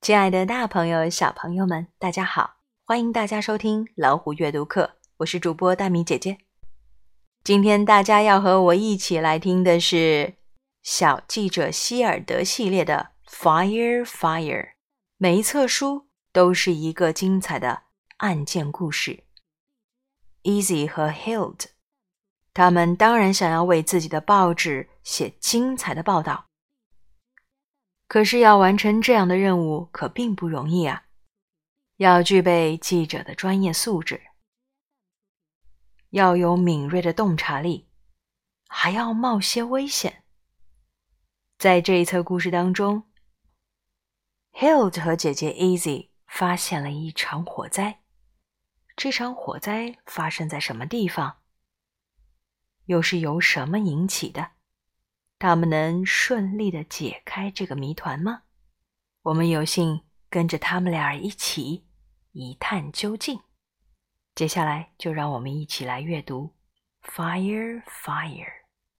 亲爱的，大朋友、小朋友们，大家好！欢迎大家收听老虎阅读课，我是主播大米姐姐。今天大家要和我一起来听的是《小记者希尔德》系列的《Fire Fire》，每一册书都是一个精彩的案件故事。Easy 和 Hild，他们当然想要为自己的报纸写精彩的报道。可是要完成这样的任务可并不容易啊！要具备记者的专业素质，要有敏锐的洞察力，还要冒些危险。在这一册故事当中，Hild 和姐姐 Easy 发现了一场火灾。这场火灾发生在什么地方？又是由什么引起的？他们能顺利的解开这个谜团吗？我们有幸跟着他们俩一起一探究竟。接下来就让我们一起来阅读《Fire Fire》。